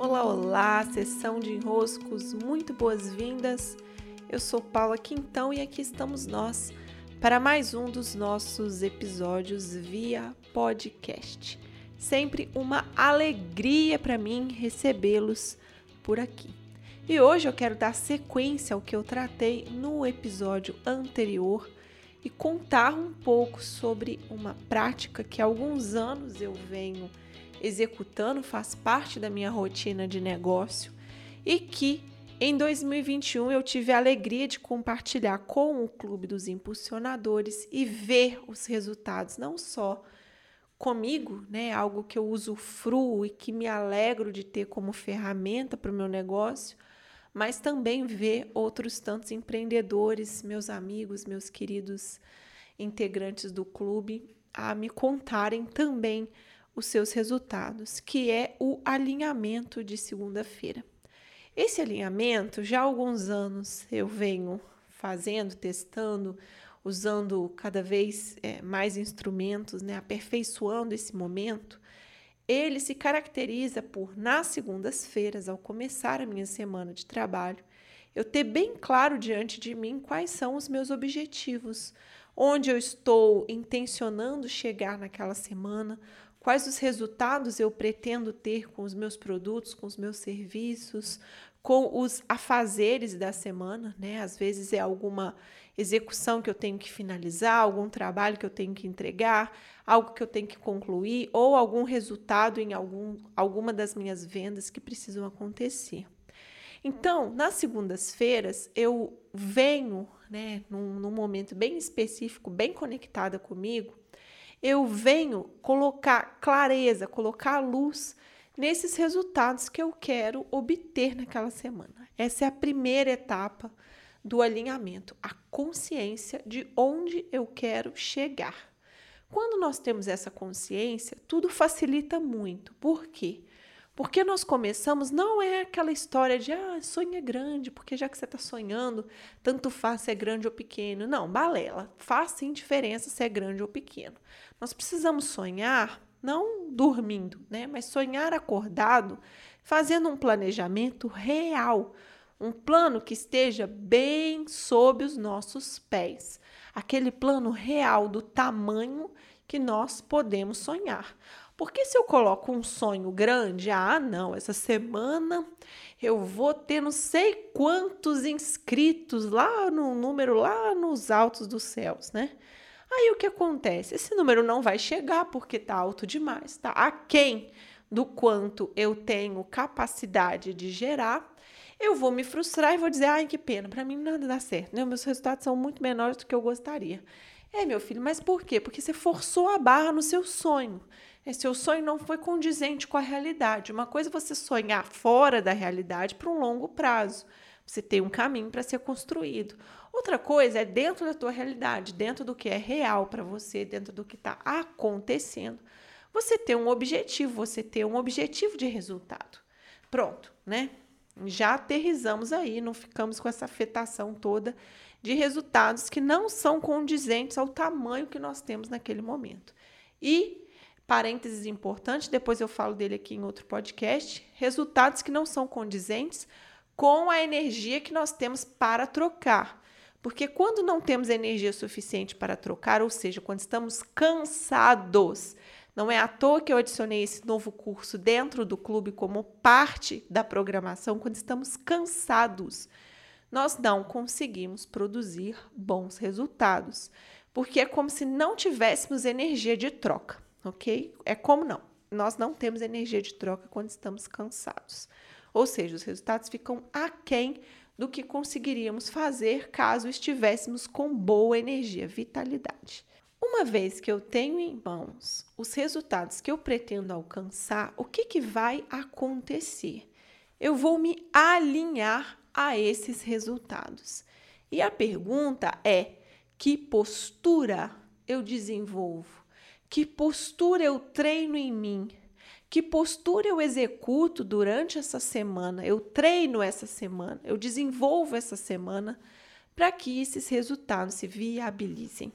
Olá, olá, sessão de enroscos, muito boas-vindas. Eu sou Paula Quintão e aqui estamos nós para mais um dos nossos episódios via podcast. Sempre uma alegria para mim recebê-los por aqui. E hoje eu quero dar sequência ao que eu tratei no episódio anterior e contar um pouco sobre uma prática que há alguns anos eu venho executando, faz parte da minha rotina de negócio e que em 2021 eu tive a alegria de compartilhar com o Clube dos Impulsionadores e ver os resultados, não só comigo, né, algo que eu uso fru e que me alegro de ter como ferramenta para o meu negócio, mas também ver outros tantos empreendedores, meus amigos, meus queridos integrantes do clube, a me contarem também os seus resultados, que é o alinhamento de segunda-feira. Esse alinhamento, já há alguns anos eu venho fazendo, testando, usando cada vez é, mais instrumentos, né, aperfeiçoando esse momento. Ele se caracteriza por, nas segundas-feiras, ao começar a minha semana de trabalho, eu ter bem claro diante de mim quais são os meus objetivos, onde eu estou intencionando chegar naquela semana, quais os resultados eu pretendo ter com os meus produtos, com os meus serviços, com os afazeres da semana, né? Às vezes é alguma execução que eu tenho que finalizar, algum trabalho que eu tenho que entregar, algo que eu tenho que concluir ou algum resultado em algum, alguma das minhas vendas que precisam acontecer. Então, nas segundas-feiras, eu venho, né, num, num momento bem específico, bem conectada comigo, eu venho colocar clareza, colocar luz nesses resultados que eu quero obter naquela semana. Essa é a primeira etapa do alinhamento, a consciência de onde eu quero chegar. Quando nós temos essa consciência, tudo facilita muito. Por quê? Porque nós começamos, não é aquela história de ah, sonha grande, porque já que você está sonhando, tanto faz se é grande ou pequeno. Não, balela. Faz sim diferença se é grande ou pequeno. Nós precisamos sonhar não dormindo, né? Mas sonhar acordado, fazendo um planejamento real, um plano que esteja bem sob os nossos pés. Aquele plano real do tamanho que nós podemos sonhar. Porque se eu coloco um sonho grande, ah, não, essa semana eu vou ter não sei quantos inscritos lá no número lá nos altos dos céus, né? Aí o que acontece? Esse número não vai chegar porque tá alto demais, tá aquém do quanto eu tenho capacidade de gerar. Eu vou me frustrar e vou dizer, ai, que pena, para mim nada dá certo, né? Meus resultados são muito menores do que eu gostaria. É, meu filho, mas por quê? Porque você forçou a barra no seu sonho. Esse seu sonho não foi condizente com a realidade. Uma coisa é você sonhar fora da realidade para um longo prazo. Você tem um caminho para ser construído. Outra coisa é dentro da tua realidade, dentro do que é real para você, dentro do que está acontecendo. Você ter um objetivo, você ter um objetivo de resultado. Pronto, né? Já aterrizamos aí, não ficamos com essa afetação toda de resultados que não são condizentes ao tamanho que nós temos naquele momento. E, parênteses importante, depois eu falo dele aqui em outro podcast, resultados que não são condizentes com a energia que nós temos para trocar. Porque quando não temos energia suficiente para trocar, ou seja, quando estamos cansados, não é à toa que eu adicionei esse novo curso dentro do clube como parte da programação, quando estamos cansados nós não conseguimos produzir bons resultados, porque é como se não tivéssemos energia de troca, ok? É como não. Nós não temos energia de troca quando estamos cansados. Ou seja, os resultados ficam aquém do que conseguiríamos fazer caso estivéssemos com boa energia, vitalidade. Uma vez que eu tenho em mãos os resultados que eu pretendo alcançar, o que, que vai acontecer? Eu vou me alinhar a esses resultados. E a pergunta é: que postura eu desenvolvo? Que postura eu treino em mim? Que postura eu executo durante essa semana? Eu treino essa semana, eu desenvolvo essa semana para que esses resultados se viabilizem.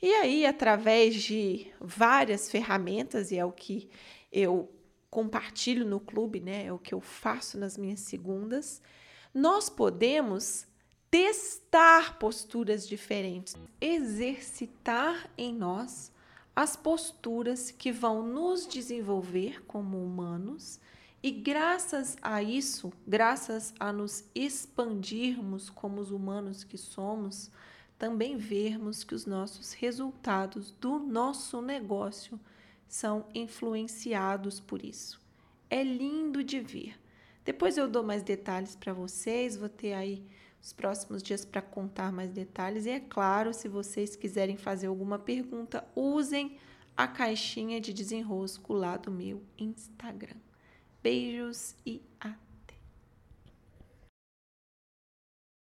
E aí, através de várias ferramentas, e é o que eu compartilho no clube, né? É o que eu faço nas minhas segundas. Nós podemos testar posturas diferentes, exercitar em nós as posturas que vão nos desenvolver como humanos e graças a isso, graças a nos expandirmos como os humanos que somos, também vermos que os nossos resultados do nosso negócio são influenciados por isso. É lindo de ver. Depois eu dou mais detalhes para vocês, vou ter aí os próximos dias para contar mais detalhes. E é claro, se vocês quiserem fazer alguma pergunta, usem a caixinha de desenrosco lá do meu Instagram. Beijos e até!